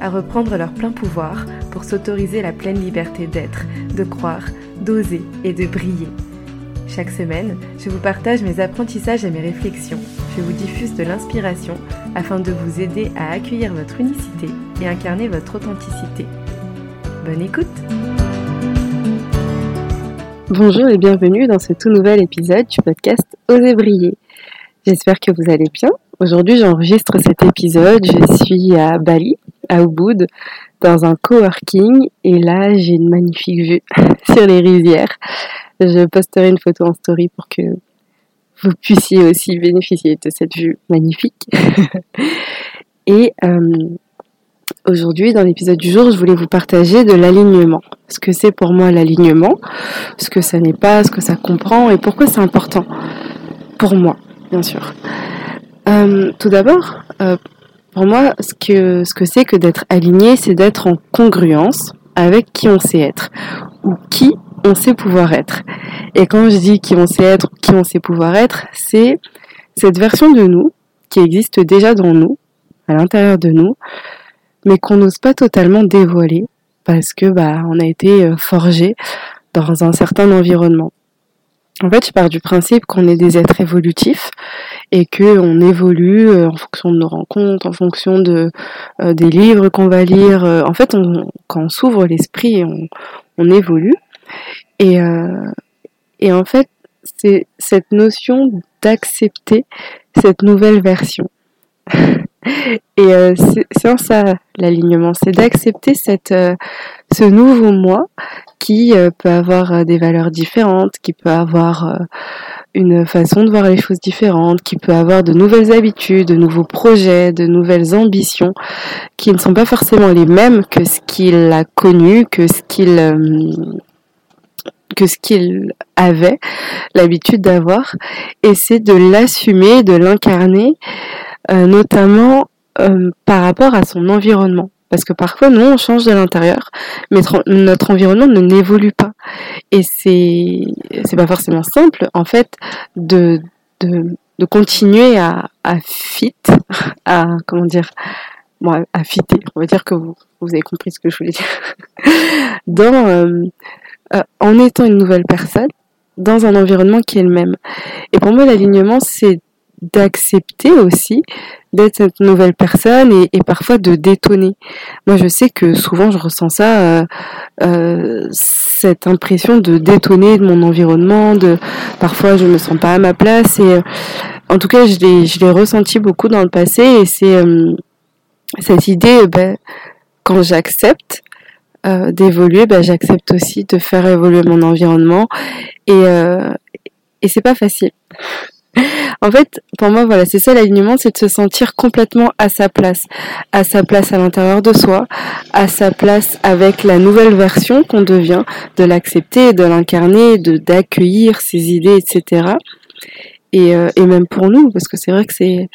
à reprendre leur plein pouvoir pour s'autoriser la pleine liberté d'être, de croire, d'oser et de briller. Chaque semaine, je vous partage mes apprentissages et mes réflexions. Je vous diffuse de l'inspiration afin de vous aider à accueillir votre unicité et incarner votre authenticité. Bonne écoute Bonjour et bienvenue dans ce tout nouvel épisode du podcast Oser briller. J'espère que vous allez bien. Aujourd'hui, j'enregistre cet épisode. Je suis à Bali, à Ubud, dans un coworking et là j'ai une magnifique vue sur les rizières. Je posterai une photo en story pour que vous puissiez aussi bénéficier de cette vue magnifique. et euh, aujourd'hui dans l'épisode du jour je voulais vous partager de l'alignement. Ce que c'est pour moi l'alignement, ce que ça n'est pas, ce que ça comprend et pourquoi c'est important pour moi bien sûr. Euh, tout d'abord, euh, pour moi, ce que ce que c'est que d'être aligné, c'est d'être en congruence avec qui on sait être ou qui on sait pouvoir être. Et quand je dis qui on sait être, qui on sait pouvoir être, c'est cette version de nous qui existe déjà dans nous, à l'intérieur de nous, mais qu'on n'ose pas totalement dévoiler parce que bah on a été euh, forgé dans un certain environnement. En fait, je pars du principe qu'on est des êtres évolutifs et que on évolue euh, en fonction de nos rencontres, en fonction de euh, des livres qu'on va lire. Euh, en fait, on, quand on s'ouvre l'esprit, on, on évolue. Et, et en fait, c'est cette notion d'accepter cette nouvelle version. et c'est ça l'alignement, c'est d'accepter cette ce nouveau moi qui euh, peut avoir euh, des valeurs différentes, qui peut avoir euh, une façon de voir les choses différentes, qui peut avoir de nouvelles habitudes, de nouveaux projets, de nouvelles ambitions, qui ne sont pas forcément les mêmes que ce qu'il a connu, que ce qu'il que ce qu'il avait l'habitude d'avoir, et c'est de l'assumer, de l'incarner, notamment par rapport à son environnement. Parce que parfois, nous, on change de l'intérieur, mais notre environnement ne n'évolue pas. Et c'est, c'est pas forcément simple, en fait, de, de, de continuer à, à fit, à, comment dire, bon, à fitter. On va dire que vous, vous avez compris ce que je voulais dire. Dans, euh, euh, en étant une nouvelle personne, dans un environnement qui est le même. Et pour moi, l'alignement, c'est d'accepter aussi d'être cette nouvelle personne et, et, parfois de détonner. Moi, je sais que souvent je ressens ça, euh, euh, cette impression de détonner de mon environnement, de parfois je me sens pas à ma place et euh, en tout cas je l'ai je l'ai ressenti beaucoup dans le passé et c'est euh, cette idée, ben, quand j'accepte d'évoluer, ben, j'accepte aussi de faire évoluer mon environnement et et c'est pas facile en fait, pour moi, voilà, c'est ça l'alignement, c'est de se sentir complètement à sa place, à sa place à l'intérieur de soi, à sa place avec la nouvelle version qu'on devient, de l'accepter, de l'incarner, de d'accueillir ses idées, etc. Et, euh, et même pour nous, parce que c'est vrai que c'est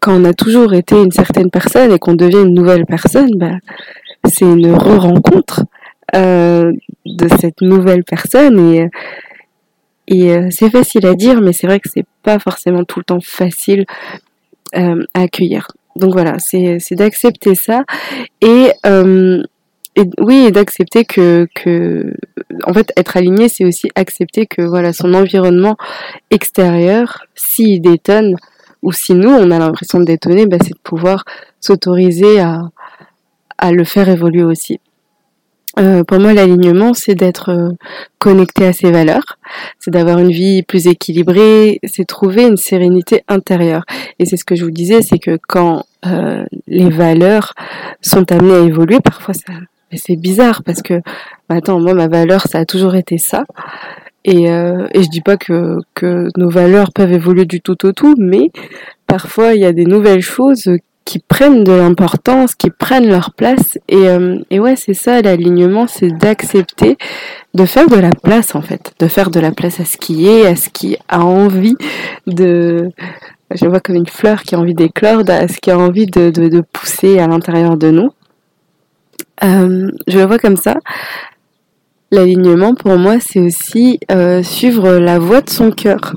quand on a toujours été une certaine personne et qu'on devient une nouvelle personne, bah, c'est une re-rencontre euh, de cette nouvelle personne et et euh, c'est facile à dire, mais c'est vrai que c'est pas forcément tout le temps facile euh, à accueillir. Donc voilà, c'est d'accepter ça et, euh, et oui, et d'accepter que, en fait, être aligné, c'est aussi accepter que voilà, son environnement extérieur, s'il détonne ou si nous on a l'impression de détonner, bah, c'est de pouvoir s'autoriser à le faire évoluer aussi. Euh, pour moi, l'alignement, c'est d'être euh, connecté à ses valeurs, c'est d'avoir une vie plus équilibrée, c'est trouver une sérénité intérieure. Et c'est ce que je vous disais, c'est que quand euh, les valeurs sont amenées à évoluer, parfois ça, c'est bizarre parce que, bah, attends, moi ma valeur, ça a toujours été ça. Et, et je dis pas que, que nos valeurs peuvent évoluer du tout au tout, mais parfois il y a des nouvelles choses qui prennent de l'importance, qui prennent leur place. Et, euh, et ouais, c'est ça l'alignement, c'est d'accepter de faire de la place en fait, de faire de la place à ce qui est, à ce qui a envie de, je vois comme une fleur qui a envie d'éclore, à ce qui a envie de, de, pousser à l'intérieur de nous. Euh, je le vois comme ça. L'alignement, pour moi, c'est aussi euh, suivre la voix de son cœur.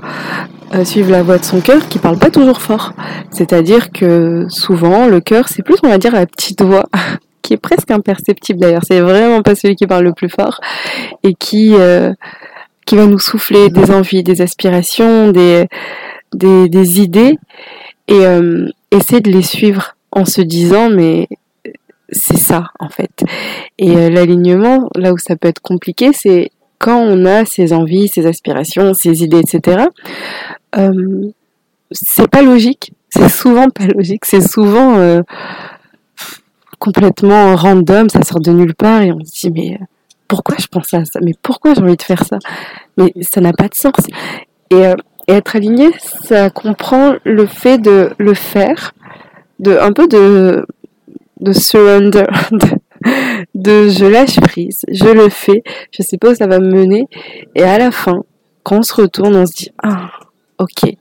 Euh, suivre la voix de son cœur qui parle pas toujours fort. C'est-à-dire que souvent, le cœur, c'est plus, on va dire, la petite voix qui est presque imperceptible d'ailleurs. C'est vraiment pas celui qui parle le plus fort et qui euh, qui va nous souffler des envies, des aspirations, des des, idées et euh, essayer de les suivre en se disant mais c'est ça en fait. Et l'alignement, là où ça peut être compliqué, c'est quand on a ses envies, ses aspirations, ses idées, etc. Euh, c'est pas logique. C'est souvent pas logique. C'est souvent euh, complètement random. Ça sort de nulle part et on se dit mais euh, pourquoi je pense à ça? Mais pourquoi j'ai envie de faire ça? Mais ça n'a pas de sens. Et, être aligné, ça comprend le fait de le faire, de un peu de de surrender, de, de je lâche prise, je le fais, je sais pas où ça va me mener, et à la fin, quand on se retourne, on se dit ah ok.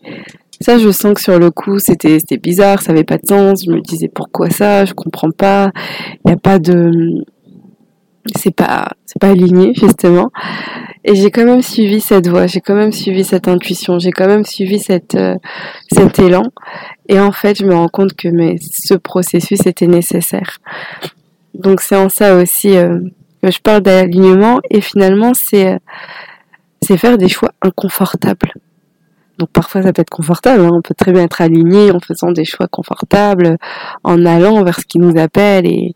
Ça, je sens que sur le coup, c'était bizarre, ça avait pas de sens. Je me disais pourquoi ça, je comprends pas. Il y a pas de, c'est pas pas aligné justement. Et j'ai quand même suivi cette voie, j'ai quand même suivi cette intuition, j'ai quand même suivi cette euh, cet élan. Et en fait, je me rends compte que mais ce processus était nécessaire. Donc c'est en ça aussi euh, que je parle d'alignement et finalement c'est euh, faire des choix inconfortables. Donc parfois ça peut être confortable, hein. on peut très bien être aligné en faisant des choix confortables, en allant vers ce qui nous appelle et,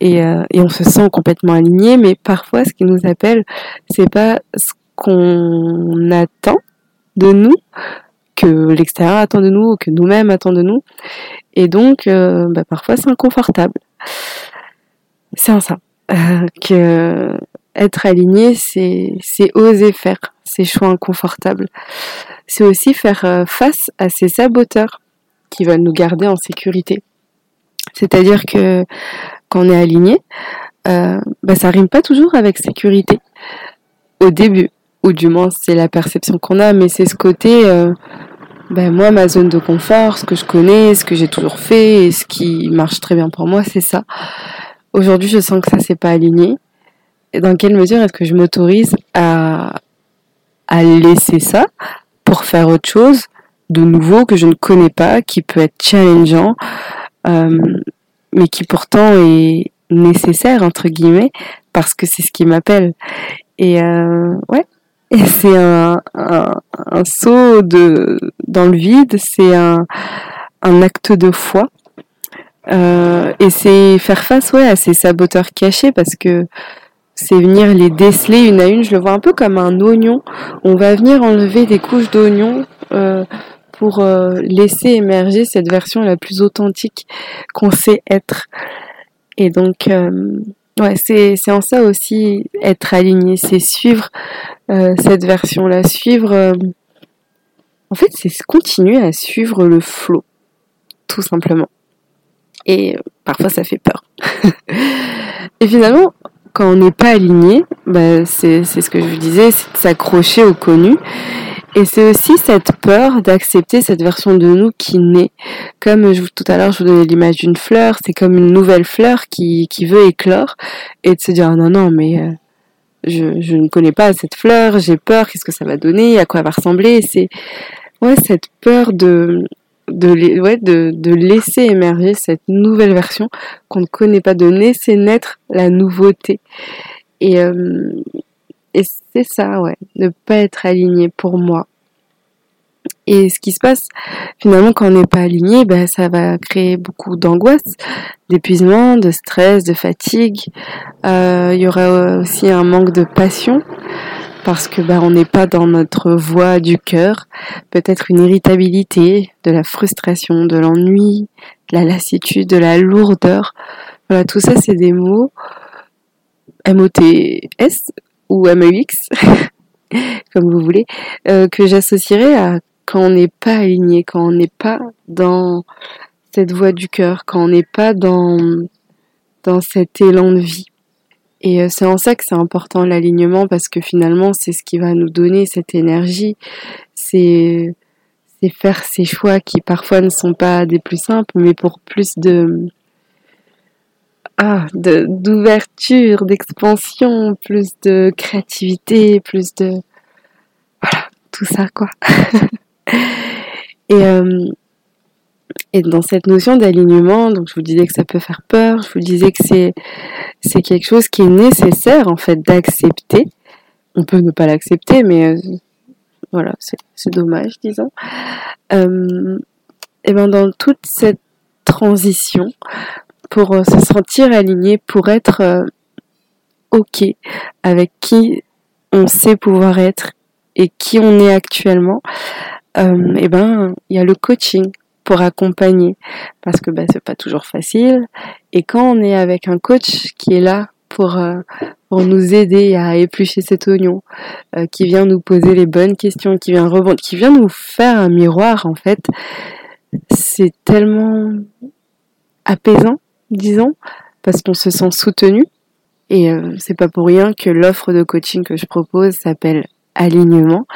et, euh, et on se sent complètement aligné, mais parfois ce qui nous appelle, c'est pas ce qu'on attend de nous, que l'extérieur attend de nous, ou que nous-mêmes attendons de nous, et donc euh, bah, parfois c'est inconfortable. C'est un ça. Euh, que être aligné, c'est oser faire ces choix inconfortables. C'est aussi faire euh, face à ces saboteurs qui veulent nous garder en sécurité. C'est-à-dire que quand on est aligné, euh, bah, ça rime pas toujours avec sécurité au début, ou du moins c'est la perception qu'on a, mais c'est ce côté, euh, ben moi ma zone de confort, ce que je connais, ce que j'ai toujours fait, ce qui marche très bien pour moi, c'est ça. Aujourd'hui, je sens que ça c'est pas aligné. Et dans quelle mesure est-ce que je m'autorise à à laisser ça pour faire autre chose de nouveau que je ne connais pas, qui peut être challengeant, euh, mais qui pourtant est nécessaire entre guillemets parce que c'est ce qui m'appelle. Et euh, ouais, et c'est un, un, un, saut de dans le vide, c'est un, un acte de foi. Euh, et c'est faire face ouais à ces saboteurs cachés parce que c'est venir les déceler une à une. Je le vois un peu comme un oignon. On va venir enlever des couches d'oignon euh, pour euh, laisser émerger cette version la plus authentique qu'on sait être. Et donc, euh, ouais, c'est, c'est en ça aussi être aligné, c'est suivre cette version-là, suivre. En fait, c'est continuer à suivre le flot, tout simplement. Et parfois, ça fait peur. Et finalement, on n'est pas aligné, bah, c'est, ce que je vous disais, c'est de s'accrocher au connu et c'est aussi cette peur d'accepter cette version de nous qui naît. Comme tout à l'heure, je vous donnais l'image d'une fleur, c'est comme une nouvelle fleur qui, veut éclore et de se dire non, non, mais euh, je, je ne connais pas cette fleur, j'ai peur, qu'est-ce que ça va donner, à quoi elle va ressembler? C'est ouais, cette peur de, de, ouais, de, de laisser émerger cette nouvelle version qu'on ne connaît pas, de laisser naître la nouveauté. Et, euh, et c'est ça, ouais, ne pas être aligné pour moi. Et ce qui se passe finalement quand on n'est pas aligné, ben, ça va créer beaucoup d'angoisse, d'épuisement, de stress, de fatigue. Euh, il y aura aussi un manque de passion parce que ben, on n'est pas dans notre voie du cœur. Peut-être une irritabilité, de la frustration, de l'ennui, de la lassitude, de la lourdeur. Voilà, tout ça c'est des mots M-O-T-S ou MEX, comme vous voulez, euh, que j'associerais à quand on n'est pas aligné, quand on n'est pas dans cette voix du cœur, quand on n'est pas dans, dans cet élan de vie. Et euh, c'est en ça que c'est important l'alignement parce que finalement c'est ce qui va nous donner cette énergie, c'est faire ces choix qui parfois ne sont pas des plus simples, mais pour plus de ah, d'ouverture, d'expansion, plus de créativité, plus de voilà tout ça quoi. et euh, et dans cette notion d'alignement, donc je vous disais que ça peut faire peur, je vous disais que c'est c'est quelque chose qui est nécessaire en fait d'accepter. On peut ne pas l'accepter, mais euh, voilà, c'est dommage, disons. Euh, et ben dans toute cette transition, pour euh, se sentir aligné, pour être ok avec qui on sait pouvoir être et qui on est actuellement, et ben il y a le coaching pour accompagner. Parce que ben, c'est pas toujours facile. Et quand on est avec un coach qui est là pour euh, pour nous aider à éplucher cet oignon euh, qui vient nous poser les bonnes questions qui vient rebondir qui vient nous faire un miroir en fait c'est tellement apaisant disons parce qu'on se sent soutenu. Et euh, c'est pas pour rien que l'offre de coaching que je propose s'appelle alignement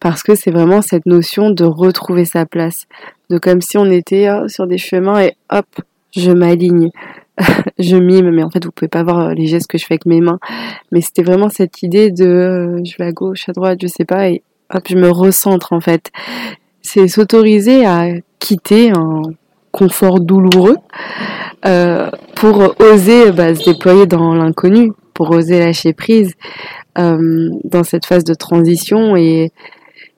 parce que c'est vraiment cette notion de retrouver sa place, de comme si on était euh, sur des chemins et hop, je m'aligne, je mime, mais en fait vous pouvez pas voir euh, les gestes que je fais avec mes mains, mais c'était vraiment cette idée de euh, je vais à gauche, à droite, je sais pas, et hop, je me recentre en fait. C'est s'autoriser à quitter un confort douloureux pour oser bah, se déployer dans l'inconnu, pour oser lâcher prise dans cette phase de transition. Et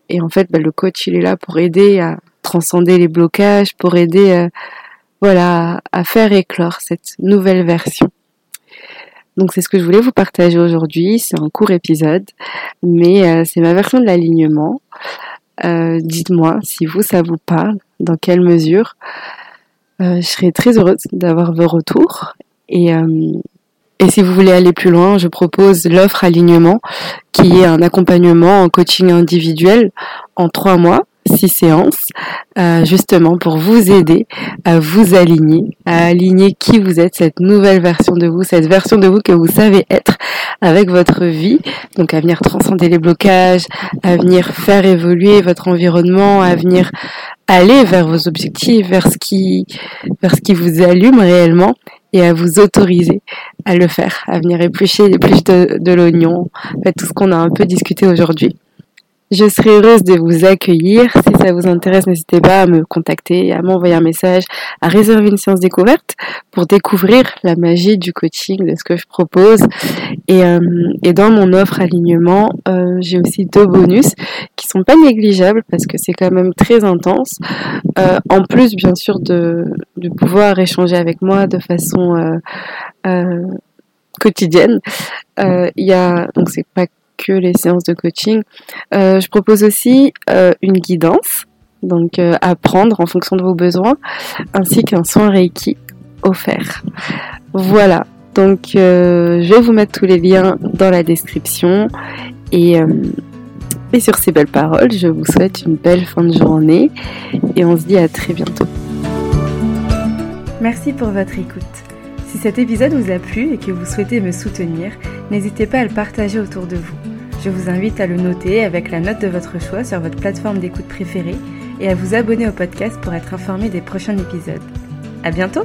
et en fait, bah, le coach, il est là pour aider à transcender les blocages, pour aider, euh, voilà, à faire éclore cette nouvelle version. Donc c'est ce que je voulais vous partager aujourd'hui. C'est un court épisode, mais euh, c'est ma version de l'alignement. Euh, dites-moi si vous, ça vous parle, dans quelle mesure. je serais très heureuse d'avoir vos retours. Et, et si vous voulez aller plus loin, je propose l'offre alignement, qui est un accompagnement en coaching individuel en trois mois, six séances, euh, justement pour vous aider à vous aligner, à aligner qui vous êtes, cette nouvelle version de vous, cette version de vous que vous savez être avec votre vie, donc à venir transcender les blocages, à venir faire évoluer votre environnement, à venir aller vers vos objectifs, vers ce qui, vers ce qui vous allume réellement et à vous autoriser à le faire, à venir éplucher les plus de, de l'oignon, en fait, tout ce qu'on a un peu discuté aujourd'hui. Je serai heureuse de vous accueillir. Si ça vous intéresse, n'hésitez pas à me contacter, à m'envoyer un message, à réserver une séance découverte pour découvrir la magie du coaching, de ce que je propose. Et, euh, et dans mon offre alignement, euh, j'ai aussi deux bonus qui sont pas négligeables parce que c'est quand même très intense. Euh, en plus, bien sûr, de, de pouvoir échanger avec moi de façon quotidienne. Il y a donc c'est pas que les séances de coaching. Euh, je propose aussi euh, une guidance, donc euh, à prendre en fonction de vos besoins, ainsi qu'un soin Reiki offert. Voilà, donc je vais vous mettre tous les liens dans la description et, et sur ces belles paroles, je vous souhaite une belle fin de journée et on se dit à très bientôt. Merci pour votre écoute. Si cet épisode vous a plu et que vous souhaitez me soutenir, n'hésitez pas à le partager autour de vous. Je vous invite à le noter avec la note de votre choix sur votre plateforme d'écoute préférée et à vous abonner au podcast pour être informé des prochains épisodes. À bientôt!